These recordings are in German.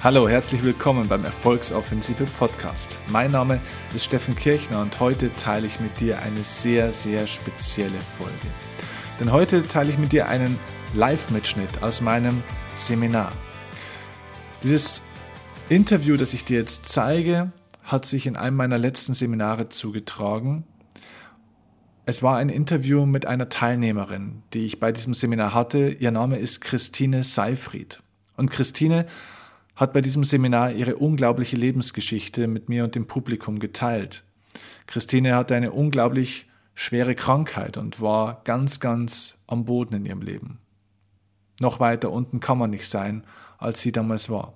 Hallo, herzlich willkommen beim Erfolgsoffensive Podcast. Mein Name ist Steffen Kirchner und heute teile ich mit dir eine sehr, sehr spezielle Folge. Denn heute teile ich mit dir einen Live-Mitschnitt aus meinem Seminar. Dieses Interview, das ich dir jetzt zeige, hat sich in einem meiner letzten Seminare zugetragen. Es war ein Interview mit einer Teilnehmerin, die ich bei diesem Seminar hatte. Ihr Name ist Christine Seifried. Und Christine hat bei diesem Seminar ihre unglaubliche Lebensgeschichte mit mir und dem Publikum geteilt. Christine hatte eine unglaublich schwere Krankheit und war ganz, ganz am Boden in ihrem Leben. Noch weiter unten kann man nicht sein, als sie damals war.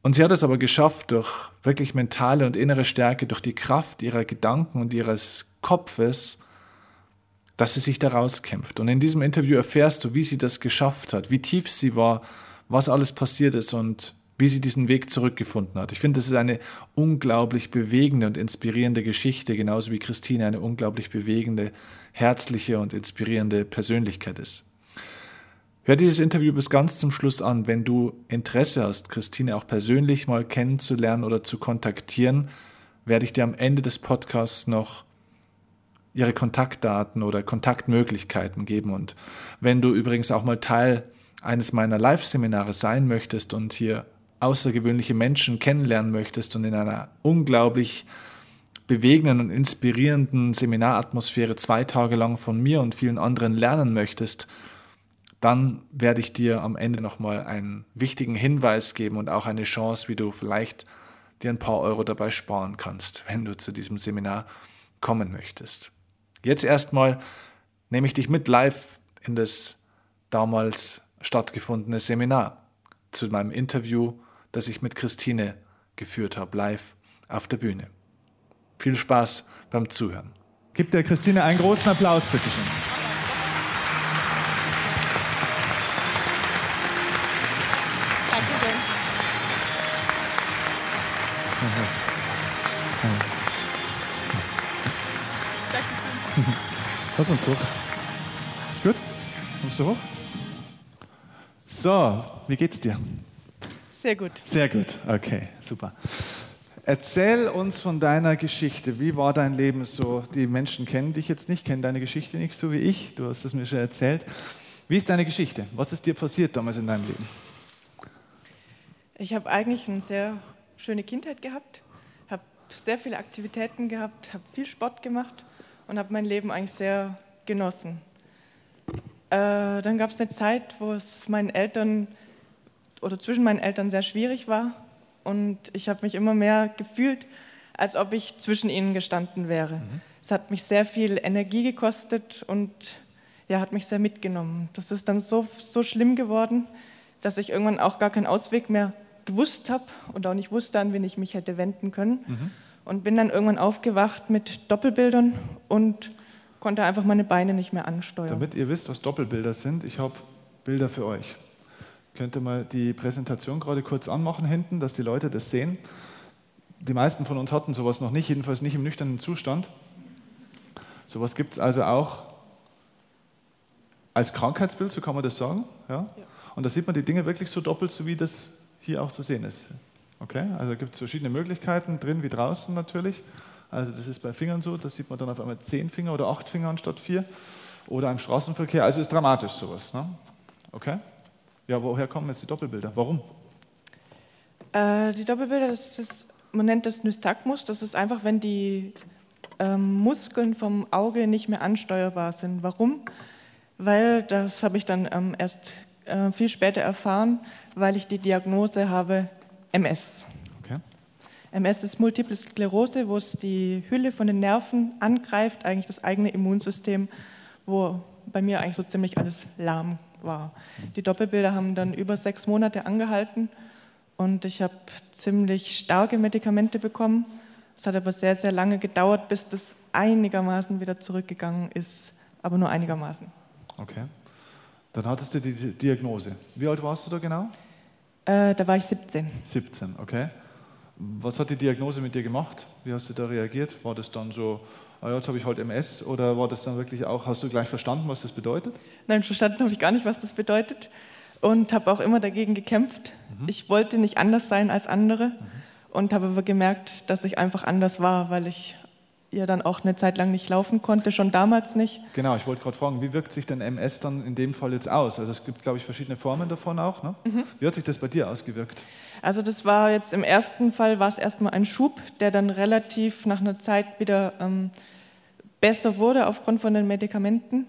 Und sie hat es aber geschafft, durch wirklich mentale und innere Stärke, durch die Kraft ihrer Gedanken und ihres Kopfes, dass sie sich daraus kämpft. Und in diesem Interview erfährst du, wie sie das geschafft hat, wie tief sie war was alles passiert ist und wie sie diesen Weg zurückgefunden hat. Ich finde, das ist eine unglaublich bewegende und inspirierende Geschichte, genauso wie Christine eine unglaublich bewegende, herzliche und inspirierende Persönlichkeit ist. Hör dieses Interview bis ganz zum Schluss an. Wenn du Interesse hast, Christine auch persönlich mal kennenzulernen oder zu kontaktieren, werde ich dir am Ende des Podcasts noch ihre Kontaktdaten oder Kontaktmöglichkeiten geben. Und wenn du übrigens auch mal Teil eines meiner Live-Seminare sein möchtest und hier außergewöhnliche Menschen kennenlernen möchtest und in einer unglaublich bewegenden und inspirierenden Seminaratmosphäre zwei Tage lang von mir und vielen anderen lernen möchtest, dann werde ich dir am Ende nochmal einen wichtigen Hinweis geben und auch eine Chance, wie du vielleicht dir ein paar Euro dabei sparen kannst, wenn du zu diesem Seminar kommen möchtest. Jetzt erstmal nehme ich dich mit live in das damals stattgefundenes Seminar, zu meinem Interview, das ich mit Christine geführt habe, live auf der Bühne. Viel Spaß beim Zuhören. Gib der Christine einen großen Applaus, bitte schön. Lass uns hoch. Ist gut? Kommst du hoch? So, wie geht's dir? Sehr gut. Sehr gut, okay, super. Erzähl uns von deiner Geschichte. Wie war dein Leben so? Die Menschen kennen dich jetzt nicht, kennen deine Geschichte nicht so wie ich. Du hast es mir schon erzählt. Wie ist deine Geschichte? Was ist dir passiert damals in deinem Leben? Ich habe eigentlich eine sehr schöne Kindheit gehabt, habe sehr viele Aktivitäten gehabt, habe viel Sport gemacht und habe mein Leben eigentlich sehr genossen. Äh, dann gab es eine Zeit, wo es meinen Eltern oder zwischen meinen Eltern sehr schwierig war und ich habe mich immer mehr gefühlt, als ob ich zwischen ihnen gestanden wäre. Mhm. Es hat mich sehr viel Energie gekostet und ja, hat mich sehr mitgenommen. Das ist dann so, so schlimm geworden, dass ich irgendwann auch gar keinen Ausweg mehr gewusst habe und auch nicht wusste, an wen ich mich hätte wenden können. Mhm. Und bin dann irgendwann aufgewacht mit Doppelbildern und konnte einfach meine Beine nicht mehr ansteuern. Damit ihr wisst, was Doppelbilder sind, ich habe Bilder für euch. Könnt ihr mal die Präsentation gerade kurz anmachen hinten, dass die Leute das sehen? Die meisten von uns hatten sowas noch nicht, jedenfalls nicht im nüchternen Zustand. Sowas gibt es also auch als Krankheitsbild, so kann man das sagen. Ja? ja? Und da sieht man die Dinge wirklich so doppelt, so wie das hier auch zu sehen ist. Okay? Also gibt es verschiedene Möglichkeiten, drin wie draußen natürlich. Also das ist bei Fingern so, da sieht man dann auf einmal zehn Finger oder acht Finger anstatt vier. Oder im Straßenverkehr, also ist dramatisch sowas. Ne? Okay? Ja, woher kommen jetzt die Doppelbilder? Warum? Äh, die Doppelbilder, das ist, man nennt das Nystagmus, das ist einfach, wenn die ähm, Muskeln vom Auge nicht mehr ansteuerbar sind. Warum? Weil, das habe ich dann ähm, erst äh, viel später erfahren, weil ich die Diagnose habe MS. MS ist Multiple Sklerose, wo es die Hülle von den Nerven angreift, eigentlich das eigene Immunsystem, wo bei mir eigentlich so ziemlich alles lahm war. Die Doppelbilder haben dann über sechs Monate angehalten und ich habe ziemlich starke Medikamente bekommen. Es hat aber sehr, sehr lange gedauert, bis das einigermaßen wieder zurückgegangen ist, aber nur einigermaßen. Okay. Dann hattest du die Diagnose. Wie alt warst du da genau? Äh, da war ich 17. 17, okay. Was hat die Diagnose mit dir gemacht? Wie hast du da reagiert? War das dann so, ah ja, jetzt habe ich halt MS oder war das dann wirklich auch, hast du gleich verstanden, was das bedeutet? Nein, verstanden habe ich gar nicht, was das bedeutet. und habe auch immer dagegen gekämpft. Mhm. Ich wollte nicht anders sein als andere mhm. und habe aber gemerkt, dass ich einfach anders war, weil ich ja dann auch eine Zeit lang nicht laufen konnte, schon damals nicht. Genau, ich wollte gerade fragen, wie wirkt sich denn MS dann in dem Fall jetzt aus? Also es gibt, glaube ich, verschiedene Formen davon auch. Ne? Mhm. Wie hat sich das bei dir ausgewirkt? Also das war jetzt im ersten Fall war es erstmal ein Schub, der dann relativ nach einer Zeit wieder ähm, besser wurde aufgrund von den Medikamenten.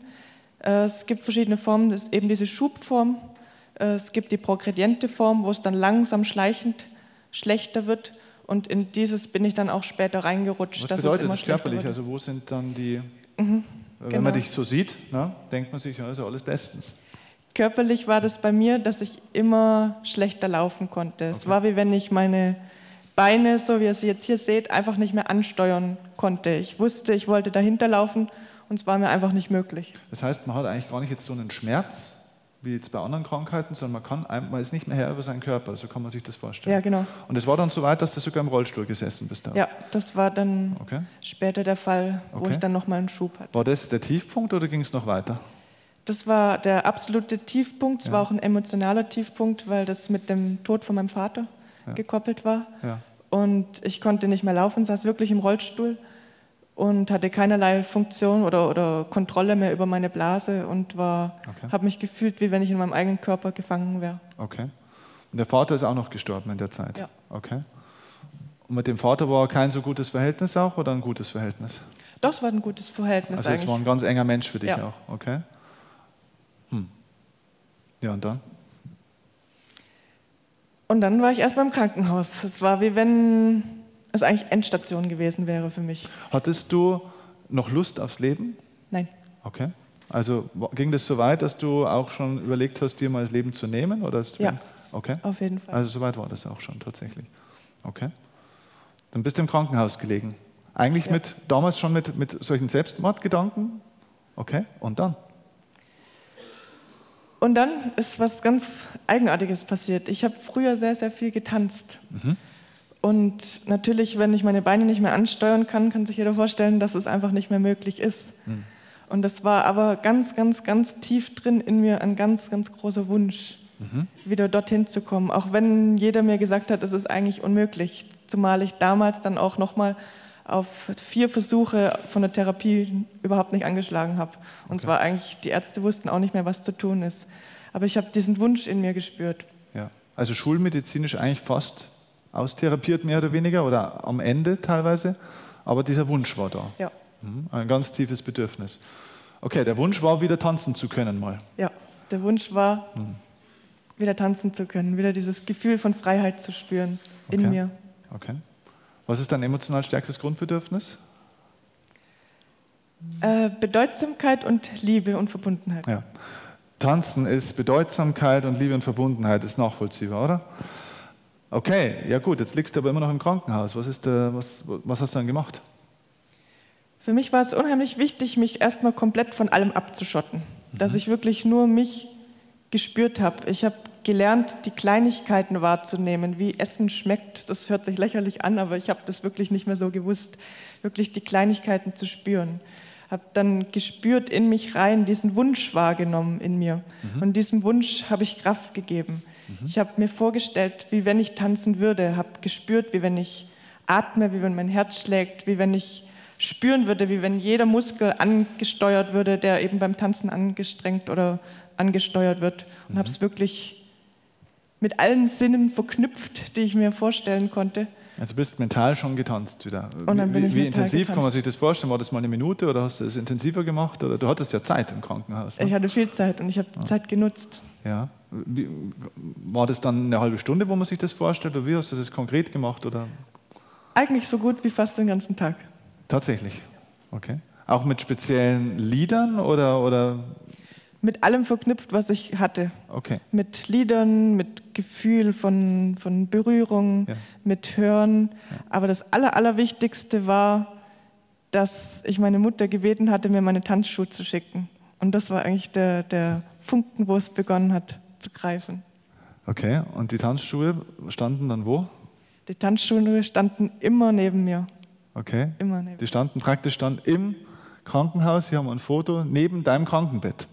Äh, es gibt verschiedene Formen, das ist eben diese Schubform. Äh, es gibt die progrediente Form, wo es dann langsam schleichend schlechter wird. Und in dieses bin ich dann auch später reingerutscht. Was bedeutet das körperlich? Also wo sind dann die, mhm, wenn genau. man dich so sieht, na, denkt man sich, ja, ist ja alles bestens. Körperlich war das bei mir, dass ich immer schlechter laufen konnte. Es war wie wenn ich meine Beine, so wie ihr sie jetzt hier seht, einfach nicht mehr ansteuern konnte. Ich wusste, ich wollte dahinter laufen und es war mir einfach nicht möglich. Das heißt, man hat eigentlich gar nicht jetzt so einen Schmerz, wie jetzt bei anderen Krankheiten, sondern man, kann, man ist nicht mehr Herr über seinen Körper, so kann man sich das vorstellen. Ja, genau. Und es war dann so weit, dass du sogar im Rollstuhl gesessen bist. Da. Ja, das war dann okay. später der Fall, wo okay. ich dann nochmal einen Schub hatte. War das der Tiefpunkt oder ging es noch weiter? Das war der absolute Tiefpunkt. Es ja. war auch ein emotionaler Tiefpunkt, weil das mit dem Tod von meinem Vater ja. gekoppelt war. Ja. Und ich konnte nicht mehr laufen, saß wirklich im Rollstuhl und hatte keinerlei Funktion oder, oder Kontrolle mehr über meine Blase und okay. habe mich gefühlt, wie wenn ich in meinem eigenen Körper gefangen wäre. Okay. Und der Vater ist auch noch gestorben in der Zeit? Ja. Okay. Und mit dem Vater war kein so gutes Verhältnis auch oder ein gutes Verhältnis? Doch, es war ein gutes Verhältnis. Also es war ein ganz enger Mensch für dich ja. auch, okay? Hm. Ja, und dann? Und dann war ich erstmal im Krankenhaus. Es war wie wenn es eigentlich Endstation gewesen wäre für mich. Hattest du noch Lust aufs Leben? Nein. Okay. Also ging das so weit, dass du auch schon überlegt hast, dir mal das Leben zu nehmen? Oder ja. Okay. Auf jeden Fall. Also so weit war das auch schon tatsächlich. Okay. Dann bist du im Krankenhaus gelegen. Eigentlich ja. mit, damals schon mit, mit solchen Selbstmordgedanken? Okay. Und dann? Und dann ist was ganz Eigenartiges passiert. Ich habe früher sehr, sehr viel getanzt. Mhm. Und natürlich, wenn ich meine Beine nicht mehr ansteuern kann, kann sich jeder vorstellen, dass es einfach nicht mehr möglich ist. Mhm. Und das war aber ganz, ganz, ganz tief drin in mir ein ganz, ganz großer Wunsch, mhm. wieder dorthin zu kommen. Auch wenn jeder mir gesagt hat, es ist eigentlich unmöglich. Zumal ich damals dann auch nochmal auf vier Versuche von der Therapie überhaupt nicht angeschlagen habe. Und okay. zwar eigentlich, die Ärzte wussten auch nicht mehr, was zu tun ist. Aber ich habe diesen Wunsch in mir gespürt. Ja, also schulmedizinisch eigentlich fast austherapiert, mehr oder weniger, oder am Ende teilweise. Aber dieser Wunsch war da. Ja. Mhm, ein ganz tiefes Bedürfnis. Okay, der Wunsch war, wieder tanzen zu können mal. Ja, der Wunsch war, mhm. wieder tanzen zu können, wieder dieses Gefühl von Freiheit zu spüren okay. in mir. Okay. Was ist dein emotional stärkstes Grundbedürfnis? Äh, Bedeutsamkeit und Liebe und Verbundenheit. Ja. Tanzen ist Bedeutsamkeit und Liebe und Verbundenheit, ist nachvollziehbar, oder? Okay, ja gut, jetzt liegst du aber immer noch im Krankenhaus. Was, ist, äh, was, was hast du dann gemacht? Für mich war es unheimlich wichtig, mich erstmal komplett von allem abzuschotten. Mhm. Dass ich wirklich nur mich gespürt habe. Ich habe gelernt, die Kleinigkeiten wahrzunehmen, wie Essen schmeckt. Das hört sich lächerlich an, aber ich habe das wirklich nicht mehr so gewusst, wirklich die Kleinigkeiten zu spüren. Habe dann gespürt in mich rein, diesen Wunsch wahrgenommen in mir. Mhm. Und diesem Wunsch habe ich Kraft gegeben. Mhm. Ich habe mir vorgestellt, wie wenn ich tanzen würde, habe gespürt, wie wenn ich atme, wie wenn mein Herz schlägt, wie wenn ich spüren würde, wie wenn jeder Muskel angesteuert würde, der eben beim Tanzen angestrengt oder angesteuert wird. Und mhm. habe es wirklich mit allen Sinnen verknüpft, die ich mir vorstellen konnte. Also bist mental schon getanzt wieder. Und dann bin wie, ich wie intensiv getanzt. kann man sich das vorstellen? War das mal eine Minute oder hast du es intensiver gemacht? Oder du hattest ja Zeit im Krankenhaus. Ne? Ich hatte viel Zeit und ich habe ja. Zeit genutzt. Ja. Wie, war das dann eine halbe Stunde, wo man sich das vorstellt? Oder wie hast du das konkret gemacht? Oder? Eigentlich so gut wie fast den ganzen Tag. Tatsächlich. Okay. Auch mit speziellen Liedern oder, oder mit allem verknüpft, was ich hatte. Okay. Mit Liedern, mit Gefühl von, von Berührung, ja. mit Hören. Ja. Aber das Aller, Allerwichtigste war, dass ich meine Mutter gebeten hatte, mir meine Tanzschuhe zu schicken. Und das war eigentlich der, der Funken, wo es begonnen hat zu greifen. Okay, und die Tanzschuhe standen dann wo? Die Tanzschuhe standen immer neben mir. Okay. Immer neben Die standen praktisch dann im Krankenhaus, hier haben wir ein Foto, neben deinem Krankenbett.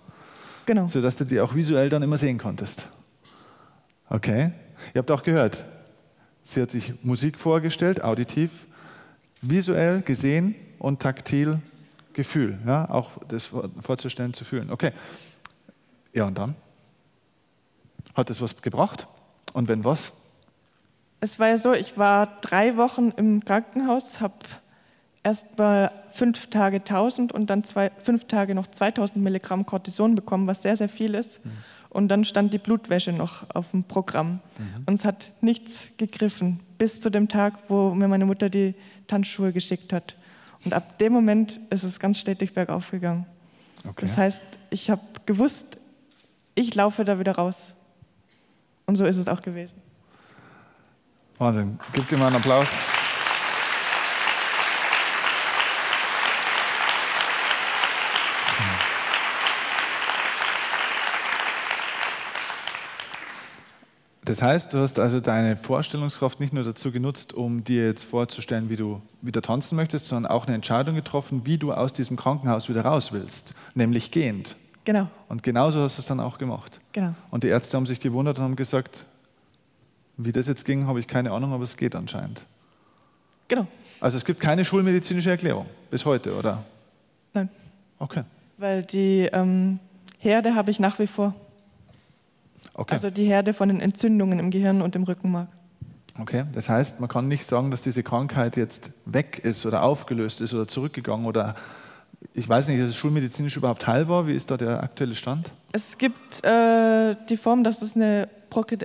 Genau. Sodass du die auch visuell dann immer sehen konntest. Okay. Ihr habt auch gehört, sie hat sich Musik vorgestellt, auditiv, visuell gesehen und taktil Gefühl. Ja? Auch das vorzustellen, zu fühlen. Okay. Ja, und dann? Hat das was gebracht? Und wenn was? Es war ja so, ich war drei Wochen im Krankenhaus, habe erst mal fünf Tage 1000 und dann zwei, fünf Tage noch 2000 Milligramm Cortison bekommen, was sehr, sehr viel ist. Mhm. Und dann stand die Blutwäsche noch auf dem Programm. Mhm. Und es hat nichts gegriffen, bis zu dem Tag, wo mir meine Mutter die Tanzschuhe geschickt hat. Und ab dem Moment ist es ganz stetig bergauf gegangen. Okay. Das heißt, ich habe gewusst, ich laufe da wieder raus. Und so ist es auch gewesen. Wahnsinn. Gib dir mal einen Applaus. Das heißt, du hast also deine Vorstellungskraft nicht nur dazu genutzt, um dir jetzt vorzustellen, wie du wieder tanzen möchtest, sondern auch eine Entscheidung getroffen, wie du aus diesem Krankenhaus wieder raus willst, nämlich gehend. Genau. Und genauso hast du es dann auch gemacht. Genau. Und die Ärzte haben sich gewundert und haben gesagt, wie das jetzt ging, habe ich keine Ahnung, aber es geht anscheinend. Genau. Also es gibt keine schulmedizinische Erklärung bis heute, oder? Nein. Okay. Weil die ähm, Herde habe ich nach wie vor. Okay. Also die Herde von den Entzündungen im Gehirn und im Rückenmark. Okay, das heißt, man kann nicht sagen, dass diese Krankheit jetzt weg ist oder aufgelöst ist oder zurückgegangen oder ich weiß nicht, ist es schulmedizinisch überhaupt heilbar? Wie ist da der aktuelle Stand? Es gibt äh, die Form, dass es eine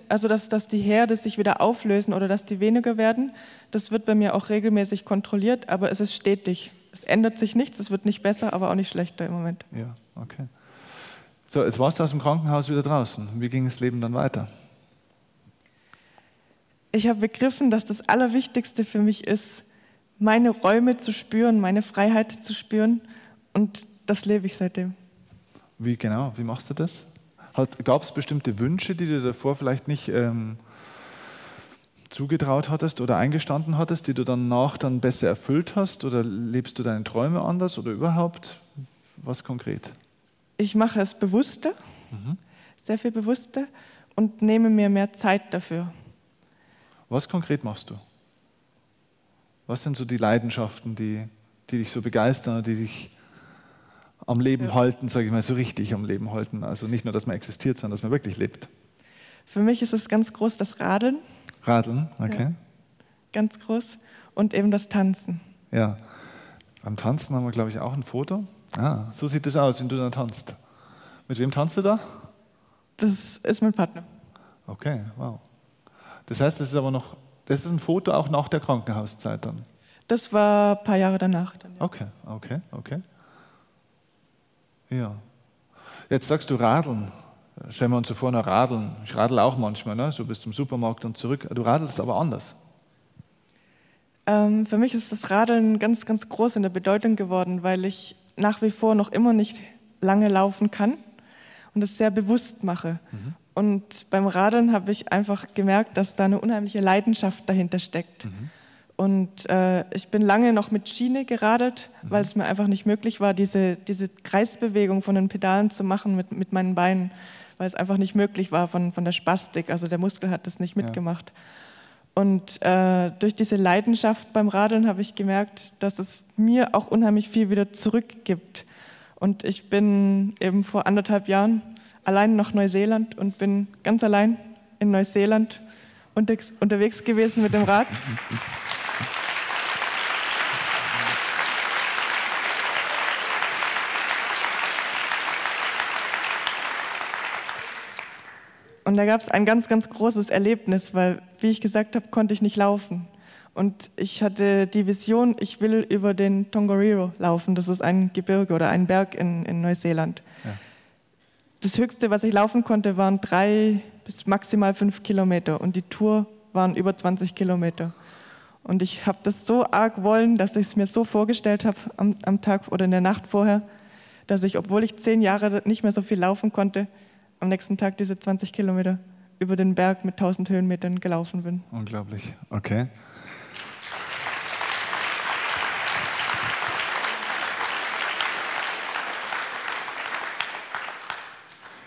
also dass, dass die Herde sich wieder auflösen oder dass die weniger werden. Das wird bei mir auch regelmäßig kontrolliert, aber es ist stetig. Es ändert sich nichts, es wird nicht besser, aber auch nicht schlechter im Moment. Ja, okay. So, jetzt warst du aus dem Krankenhaus wieder draußen. Wie ging das Leben dann weiter? Ich habe begriffen, dass das Allerwichtigste für mich ist, meine Räume zu spüren, meine Freiheit zu spüren. Und das lebe ich seitdem. Wie genau? Wie machst du das? Gab es bestimmte Wünsche, die du davor vielleicht nicht ähm, zugetraut hattest oder eingestanden hattest, die du danach dann besser erfüllt hast? Oder lebst du deine Träume anders oder überhaupt? Was konkret? Ich mache es bewusster, mhm. sehr viel bewusster und nehme mir mehr Zeit dafür. Was konkret machst du? Was sind so die Leidenschaften, die, die dich so begeistern, die dich am Leben ja. halten, sage ich mal, so richtig am Leben halten? Also nicht nur, dass man existiert, sondern dass man wirklich lebt. Für mich ist es ganz groß das Radeln. Radeln, okay. Ja. Ganz groß. Und eben das Tanzen. Ja. Beim Tanzen haben wir, glaube ich, auch ein Foto. Ah, so sieht es aus, wenn du da tanzt. Mit wem tanzt du da? Das ist mein Partner. Okay, wow. Das heißt, das ist aber noch, das ist ein Foto auch nach der Krankenhauszeit dann? Das war ein paar Jahre danach. Dann, ja. Okay, okay, okay. Ja. Jetzt sagst du Radeln. Stellen wir uns so vor, na, Radeln. Ich radel auch manchmal, ne? so bis zum Supermarkt und zurück. Du radelst aber anders. Ähm, für mich ist das Radeln ganz, ganz groß in der Bedeutung geworden, weil ich nach wie vor noch immer nicht lange laufen kann und es sehr bewusst mache. Mhm. Und beim Radeln habe ich einfach gemerkt, dass da eine unheimliche Leidenschaft dahinter steckt. Mhm. Und äh, ich bin lange noch mit Schiene geradelt, mhm. weil es mir einfach nicht möglich war, diese, diese Kreisbewegung von den Pedalen zu machen mit, mit meinen Beinen, weil es einfach nicht möglich war von, von der Spastik. Also der Muskel hat das nicht mitgemacht. Ja. Und äh, durch diese Leidenschaft beim Radeln habe ich gemerkt, dass es mir auch unheimlich viel wieder zurückgibt. Und ich bin eben vor anderthalb Jahren allein nach Neuseeland und bin ganz allein in Neuseeland unterwegs gewesen mit dem Rad. Und da gab es ein ganz, ganz großes Erlebnis, weil, wie ich gesagt habe, konnte ich nicht laufen. Und ich hatte die Vision, ich will über den Tongariro laufen. Das ist ein Gebirge oder ein Berg in, in Neuseeland. Ja. Das höchste, was ich laufen konnte, waren drei bis maximal fünf Kilometer. Und die Tour waren über 20 Kilometer. Und ich habe das so arg wollen, dass ich es mir so vorgestellt habe am, am Tag oder in der Nacht vorher, dass ich, obwohl ich zehn Jahre nicht mehr so viel laufen konnte, am nächsten Tag diese 20 Kilometer über den Berg mit 1000 Höhenmetern gelaufen bin. Unglaublich, okay.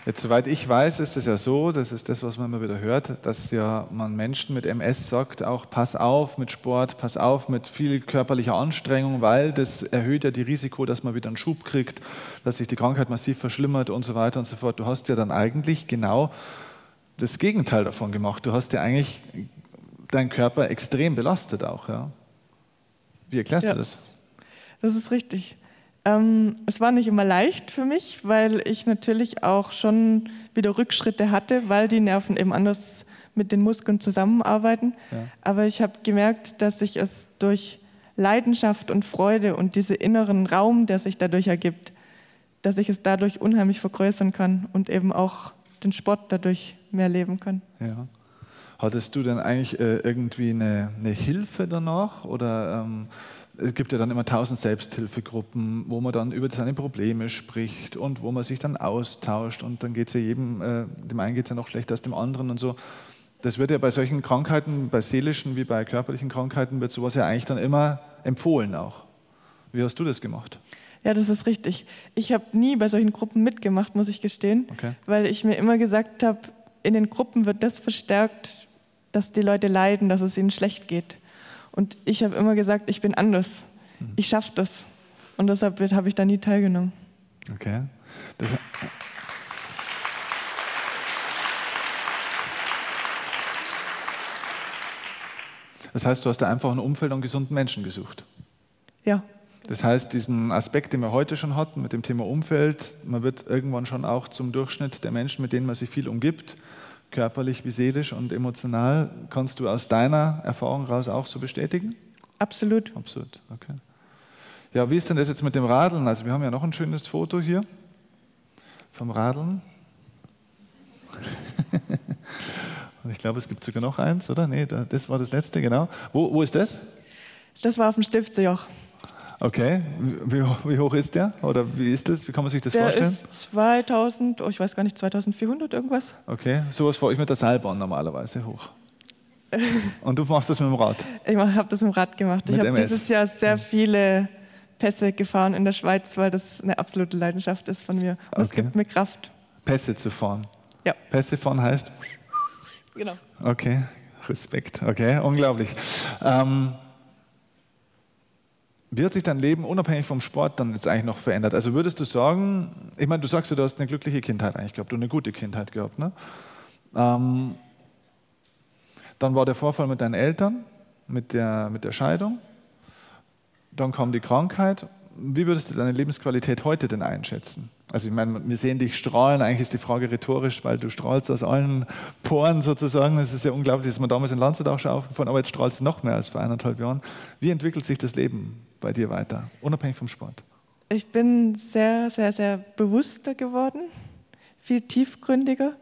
Jetzt, soweit ich weiß, ist es ja so, das ist das, was man immer wieder hört, dass ja man Menschen mit MS sagt, auch pass auf mit Sport, pass auf mit viel körperlicher Anstrengung, weil das erhöht ja die Risiko, dass man wieder einen Schub kriegt, dass sich die Krankheit massiv verschlimmert und so weiter und so fort. Du hast ja dann eigentlich genau das Gegenteil davon gemacht. Du hast ja eigentlich deinen Körper extrem belastet auch. Ja? Wie erklärst ja, du das? Das ist richtig. Ähm, es war nicht immer leicht für mich, weil ich natürlich auch schon wieder Rückschritte hatte, weil die Nerven eben anders mit den Muskeln zusammenarbeiten. Ja. Aber ich habe gemerkt, dass ich es durch Leidenschaft und Freude und diesen inneren Raum, der sich dadurch ergibt, dass ich es dadurch unheimlich vergrößern kann und eben auch den Sport dadurch mehr leben kann. Ja. Hattest du denn eigentlich äh, irgendwie eine, eine, Hilfe danach oder ähm, es gibt ja dann immer tausend Selbsthilfegruppen, wo man dann über seine Probleme spricht und wo man sich dann austauscht und dann geht es ja jedem, äh, dem einen geht es ja noch schlechter als dem anderen und so. Das wird ja bei solchen Krankheiten, bei seelischen wie bei körperlichen Krankheiten, wird sowas ja eigentlich dann immer empfohlen auch. Wie hast du das gemacht? Ja, das ist richtig. Ich habe nie bei solchen Gruppen mitgemacht, muss ich gestehen, okay. weil ich mir immer gesagt habe, in den Gruppen wird das verstärkt, dass die Leute leiden, dass es ihnen schlecht geht. Und ich habe immer gesagt, ich bin anders. Mhm. Ich schaffe das. Und deshalb habe ich da nie teilgenommen. Okay. Das Das heißt, du hast da einfach ein Umfeld an gesunden Menschen gesucht. Ja. Das heißt, diesen Aspekt, den wir heute schon hatten mit dem Thema Umfeld, man wird irgendwann schon auch zum Durchschnitt der Menschen, mit denen man sich viel umgibt, körperlich wie seelisch und emotional. Kannst du aus deiner Erfahrung heraus auch so bestätigen? Absolut. Absolut, okay. Ja, wie ist denn das jetzt mit dem Radeln? Also wir haben ja noch ein schönes Foto hier vom Radeln. und ich glaube, es gibt sogar noch eins, oder? Nee, das war das letzte, genau. Wo, wo ist das? Das war auf dem Stiftsjoch. Okay, wie, wie, hoch ist der? Oder wie ist das? Wie kann man sich das der vorstellen? Ist 2000, oh, ich weiß gar nicht, 2400 irgendwas. Okay, sowas fahre ich mit der Seilbahn normalerweise hoch. Und du machst das mit dem Rad? Ich habe das mit dem Rad gemacht. Mit ich habe dieses Jahr sehr viele Pässe gefahren in der Schweiz, weil das eine absolute Leidenschaft ist von mir. Und okay. es gibt mir Kraft. Pässe zu fahren? Ja. Pässe fahren heißt? Genau. Okay, Respekt. Okay, unglaublich. Ähm, wie hat sich dein Leben unabhängig vom Sport dann jetzt eigentlich noch verändert? Also würdest du sagen, ich meine, du sagst ja, du hast eine glückliche Kindheit eigentlich gehabt und eine gute Kindheit gehabt. Ne? Ähm, dann war der Vorfall mit deinen Eltern, mit der, mit der Scheidung. Dann kam die Krankheit. Wie würdest du deine Lebensqualität heute denn einschätzen? Also ich meine, wir sehen dich strahlen, eigentlich ist die Frage rhetorisch, weil du strahlst aus allen Poren sozusagen. Das ist ja unglaublich, das ist mir damals in Landshut auch schon aufgefallen, aber jetzt strahlst du noch mehr als vor eineinhalb Jahren. Wie entwickelt sich das Leben bei dir weiter, unabhängig vom Sport? Ich bin sehr, sehr, sehr bewusster geworden, viel tiefgründiger.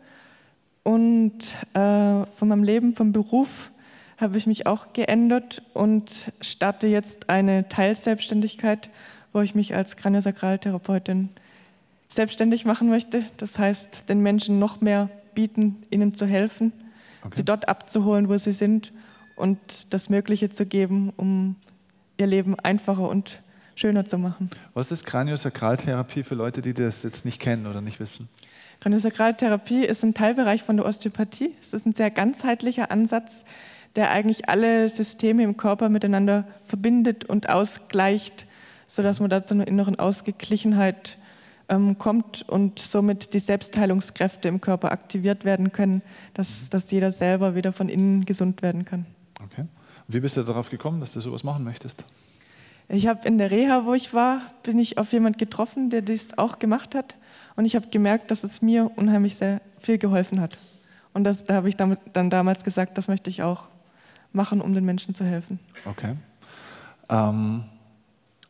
Und äh, von meinem Leben, vom Beruf habe ich mich auch geändert und starte jetzt eine Teilselbstständigkeit, wo ich mich als Kraniosakraltherapeutin selbstständig machen möchte. Das heißt, den Menschen noch mehr bieten, ihnen zu helfen, okay. sie dort abzuholen, wo sie sind und das Mögliche zu geben, um ihr Leben einfacher und schöner zu machen. Was ist Kraniosakraltherapie für Leute, die das jetzt nicht kennen oder nicht wissen? Kraniosakraltherapie ist ein Teilbereich von der Osteopathie. Es ist ein sehr ganzheitlicher Ansatz, der eigentlich alle Systeme im Körper miteinander verbindet und ausgleicht, sodass man da zu einer inneren Ausgeglichenheit ähm, kommt und somit die Selbstheilungskräfte im Körper aktiviert werden können, dass, dass jeder selber wieder von innen gesund werden kann. Okay. Wie bist du darauf gekommen, dass du sowas machen möchtest? Ich habe in der Reha, wo ich war, bin ich auf jemanden getroffen, der das auch gemacht hat. Und ich habe gemerkt, dass es mir unheimlich sehr viel geholfen hat. Und das, da habe ich damit, dann damals gesagt, das möchte ich auch machen, um den Menschen zu helfen. Okay. Ähm,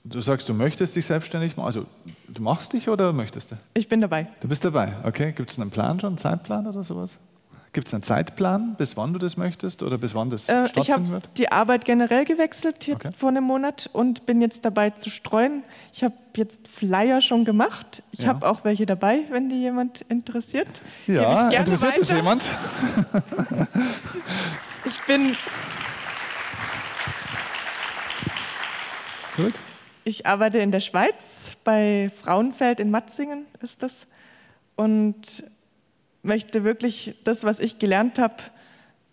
du sagst, du möchtest dich selbstständig machen. Also du machst dich oder möchtest du? Ich bin dabei. Du bist dabei, okay. Gibt es einen Plan schon, einen Zeitplan oder sowas? Gibt es einen Zeitplan, bis wann du das möchtest oder bis wann das äh, stattfinden wird? Ich habe die Arbeit generell gewechselt jetzt okay. vor einem Monat und bin jetzt dabei zu streuen. Ich habe jetzt Flyer schon gemacht. Ich ja. habe auch welche dabei, wenn die jemand interessiert. Ja, interessiert es jemand? ich bin. Gut. Ich arbeite in der Schweiz, bei Frauenfeld in Matzingen ist das. Und möchte wirklich das, was ich gelernt habe,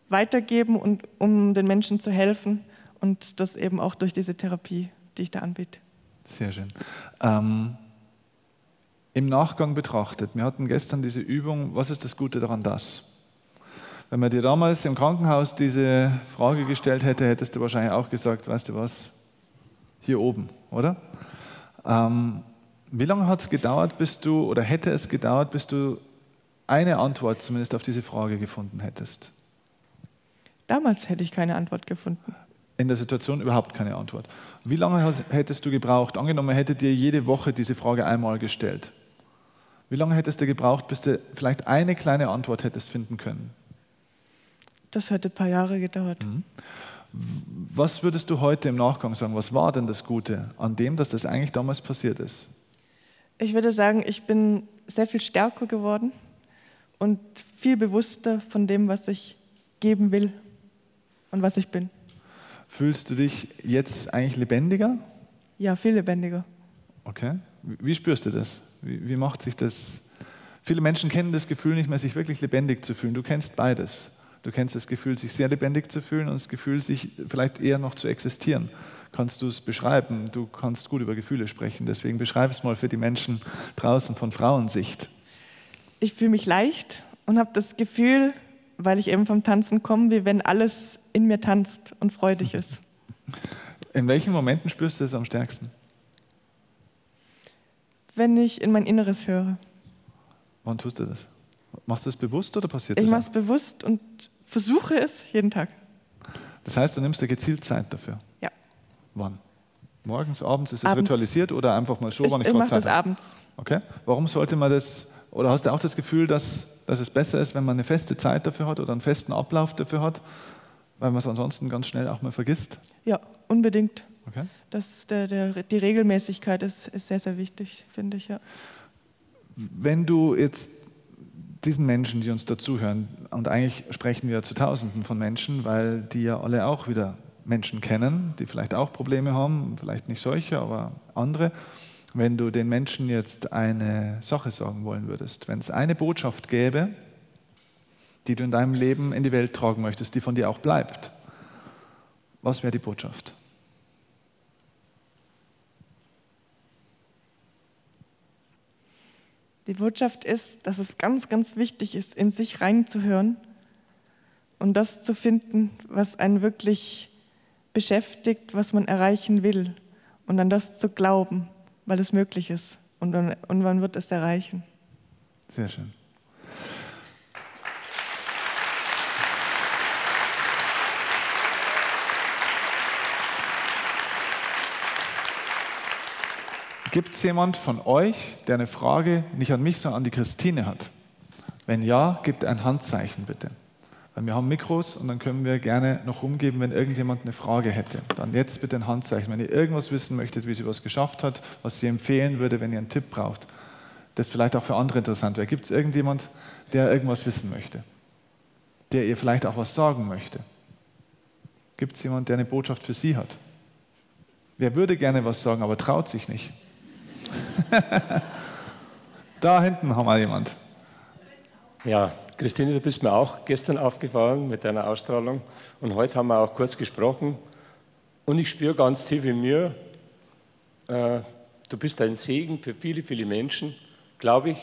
weitergeben und um den Menschen zu helfen und das eben auch durch diese Therapie, die ich da anbiete. Sehr schön. Ähm, Im Nachgang betrachtet, wir hatten gestern diese Übung, was ist das Gute daran, das? Wenn man dir damals im Krankenhaus diese Frage gestellt hätte, hättest du wahrscheinlich auch gesagt, weißt du was, hier oben, oder? Ähm, wie lange hat es gedauert, bis du, oder hätte es gedauert, bis du eine Antwort zumindest auf diese Frage gefunden hättest? Damals hätte ich keine Antwort gefunden. In der Situation überhaupt keine Antwort. Wie lange hättest du gebraucht? Angenommen, hätte dir jede Woche diese Frage einmal gestellt. Wie lange hättest du gebraucht, bis du vielleicht eine kleine Antwort hättest finden können? Das hätte ein paar Jahre gedauert. Mhm. Was würdest du heute im Nachgang sagen? Was war denn das Gute an dem, dass das eigentlich damals passiert ist? Ich würde sagen, ich bin sehr viel stärker geworden und viel bewusster von dem, was ich geben will und was ich bin. Fühlst du dich jetzt eigentlich lebendiger? Ja, viel lebendiger. Okay. Wie spürst du das? Wie, wie macht sich das? Viele Menschen kennen das Gefühl nicht mehr, sich wirklich lebendig zu fühlen. Du kennst beides. Du kennst das Gefühl, sich sehr lebendig zu fühlen und das Gefühl, sich vielleicht eher noch zu existieren. Kannst du es beschreiben? Du kannst gut über Gefühle sprechen. Deswegen beschreib es mal für die Menschen draußen von Frauensicht. Ich fühle mich leicht und habe das Gefühl, weil ich eben vom Tanzen komme, wie wenn alles in mir tanzt und freudig ist. In welchen Momenten spürst du es am stärksten? Wenn ich in mein Inneres höre. Wann tust du das? Machst du das bewusst oder passiert ich das? Ich mache es bewusst und versuche es jeden Tag. Das heißt, du nimmst dir gezielt Zeit dafür? Ja. Wann? Morgens, abends? Ist es ritualisiert oder einfach mal so, ich, wann ich, ich mache das abends. Okay. Warum sollte man das, oder hast du auch das Gefühl, dass, dass es besser ist, wenn man eine feste Zeit dafür hat oder einen festen Ablauf dafür hat, weil man es ansonsten ganz schnell auch mal vergisst? Ja, unbedingt. Okay. Das, der, der, die Regelmäßigkeit ist, ist sehr, sehr wichtig, finde ich, ja. Wenn du jetzt diesen Menschen, die uns dazuhören, und eigentlich sprechen wir zu Tausenden von Menschen, weil die ja alle auch wieder Menschen kennen, die vielleicht auch Probleme haben, vielleicht nicht solche, aber andere. Wenn du den Menschen jetzt eine Sache sagen wollen würdest, wenn es eine Botschaft gäbe, die du in deinem Leben in die Welt tragen möchtest, die von dir auch bleibt, was wäre die Botschaft? Die Botschaft ist, dass es ganz, ganz wichtig ist, in sich reinzuhören und das zu finden, was einen wirklich beschäftigt, was man erreichen will und an das zu glauben, weil es möglich ist und, dann, und man wird es erreichen. Sehr schön. Gibt es jemand von euch, der eine Frage nicht an mich, sondern an die Christine hat? Wenn ja, gebt ein Handzeichen bitte. Weil wir haben Mikros und dann können wir gerne noch umgeben, wenn irgendjemand eine Frage hätte. Dann jetzt bitte ein Handzeichen. Wenn ihr irgendwas wissen möchtet, wie sie was geschafft hat, was sie empfehlen würde, wenn ihr einen Tipp braucht, das vielleicht auch für andere interessant wäre. Gibt es irgendjemand, der irgendwas wissen möchte? Der ihr vielleicht auch was sagen möchte? Gibt es jemand, der eine Botschaft für sie hat? Wer würde gerne was sagen, aber traut sich nicht? da hinten haben wir jemand. Ja, Christine, du bist mir auch gestern aufgefallen mit deiner Ausstrahlung und heute haben wir auch kurz gesprochen und ich spüre ganz tief in mir, äh, du bist ein Segen für viele, viele Menschen, glaube ich,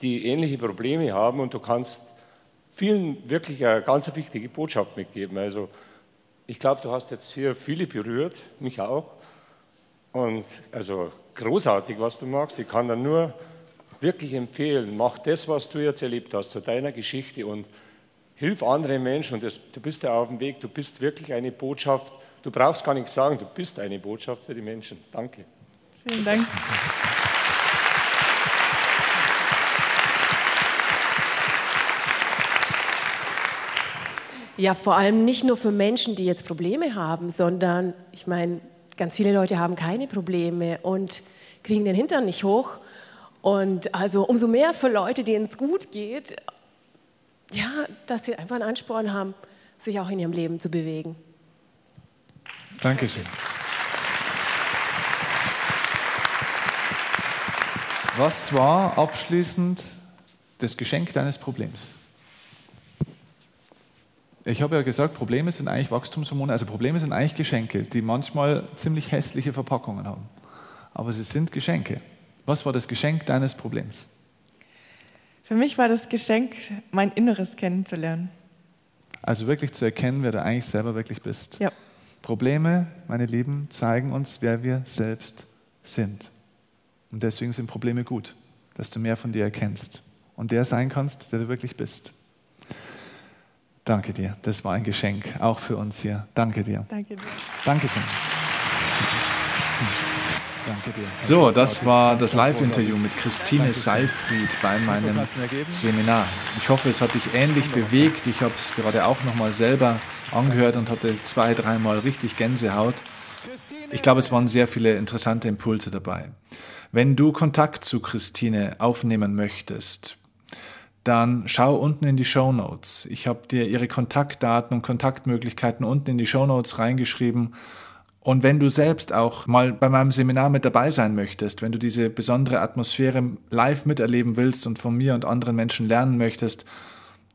die ähnliche Probleme haben und du kannst vielen wirklich eine ganz wichtige Botschaft mitgeben. Also ich glaube, du hast jetzt hier viele berührt, mich auch. Und also großartig, was du machst. Ich kann dir nur wirklich empfehlen, mach das, was du jetzt erlebt hast, zu deiner Geschichte und hilf anderen Menschen. Und das, du bist ja auf dem Weg, du bist wirklich eine Botschaft. Du brauchst gar nichts sagen, du bist eine Botschaft für die Menschen. Danke. Vielen Dank. Ja, vor allem nicht nur für Menschen, die jetzt Probleme haben, sondern ich meine, Ganz viele Leute haben keine Probleme und kriegen den Hintern nicht hoch. Und also umso mehr für Leute, denen es gut geht, ja, dass sie einfach einen Ansporn haben, sich auch in ihrem Leben zu bewegen. Dankeschön. Was war abschließend das Geschenk deines Problems. Ich habe ja gesagt, Probleme sind eigentlich Wachstumshormone, also Probleme sind eigentlich Geschenke, die manchmal ziemlich hässliche Verpackungen haben. Aber sie sind Geschenke. Was war das Geschenk deines Problems? Für mich war das Geschenk, mein Inneres kennenzulernen. Also wirklich zu erkennen, wer du eigentlich selber wirklich bist. Ja. Probleme, meine Lieben, zeigen uns, wer wir selbst sind. Und deswegen sind Probleme gut, dass du mehr von dir erkennst und der sein kannst, der du wirklich bist. Danke dir. Das war ein Geschenk, auch für uns hier. Danke dir. Danke dir. Danke dir. So, das war das Live-Interview mit Christine Seifried bei meinem Seminar. Ich hoffe, es hat dich ähnlich bewegt. Ich habe es gerade auch nochmal selber angehört und hatte zwei, dreimal richtig Gänsehaut. Ich glaube, es waren sehr viele interessante Impulse dabei. Wenn du Kontakt zu Christine aufnehmen möchtest, dann schau unten in die Show Notes. Ich habe dir ihre Kontaktdaten und Kontaktmöglichkeiten unten in die Show Notes reingeschrieben. Und wenn du selbst auch mal bei meinem Seminar mit dabei sein möchtest, wenn du diese besondere Atmosphäre live miterleben willst und von mir und anderen Menschen lernen möchtest,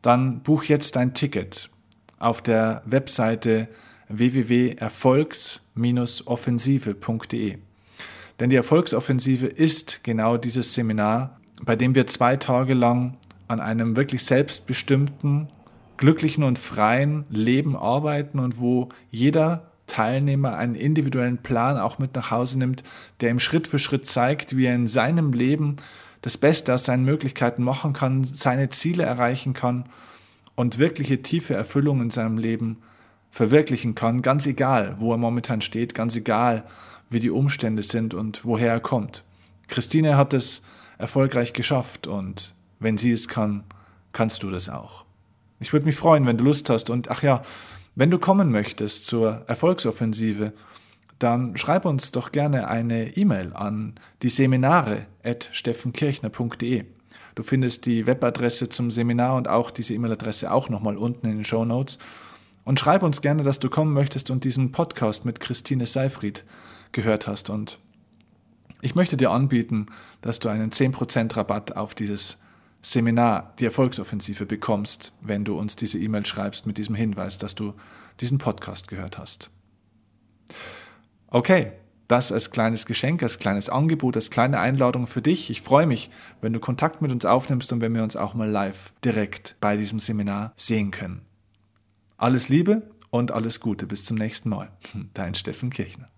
dann buch jetzt dein Ticket auf der Webseite www.erfolgs-offensive.de. Denn die Erfolgsoffensive ist genau dieses Seminar, bei dem wir zwei Tage lang an einem wirklich selbstbestimmten, glücklichen und freien Leben arbeiten und wo jeder Teilnehmer einen individuellen Plan auch mit nach Hause nimmt, der ihm Schritt für Schritt zeigt, wie er in seinem Leben das Beste aus seinen Möglichkeiten machen kann, seine Ziele erreichen kann und wirkliche tiefe Erfüllung in seinem Leben verwirklichen kann, ganz egal, wo er momentan steht, ganz egal, wie die Umstände sind und woher er kommt. Christine hat es erfolgreich geschafft und wenn sie es kann, kannst du das auch. Ich würde mich freuen, wenn du Lust hast. Und ach ja, wenn du kommen möchtest zur Erfolgsoffensive, dann schreib uns doch gerne eine E-Mail an die Seminare at steffenkirchner.de. Du findest die Webadresse zum Seminar und auch diese E-Mail-Adresse auch nochmal unten in den Show Notes. Und schreib uns gerne, dass du kommen möchtest und diesen Podcast mit Christine Seifried gehört hast. Und ich möchte dir anbieten, dass du einen 10% Rabatt auf dieses Seminar, die Erfolgsoffensive bekommst, wenn du uns diese E-Mail schreibst mit diesem Hinweis, dass du diesen Podcast gehört hast. Okay, das als kleines Geschenk, als kleines Angebot, als kleine Einladung für dich. Ich freue mich, wenn du Kontakt mit uns aufnimmst und wenn wir uns auch mal live direkt bei diesem Seminar sehen können. Alles Liebe und alles Gute. Bis zum nächsten Mal. Dein Steffen Kirchner.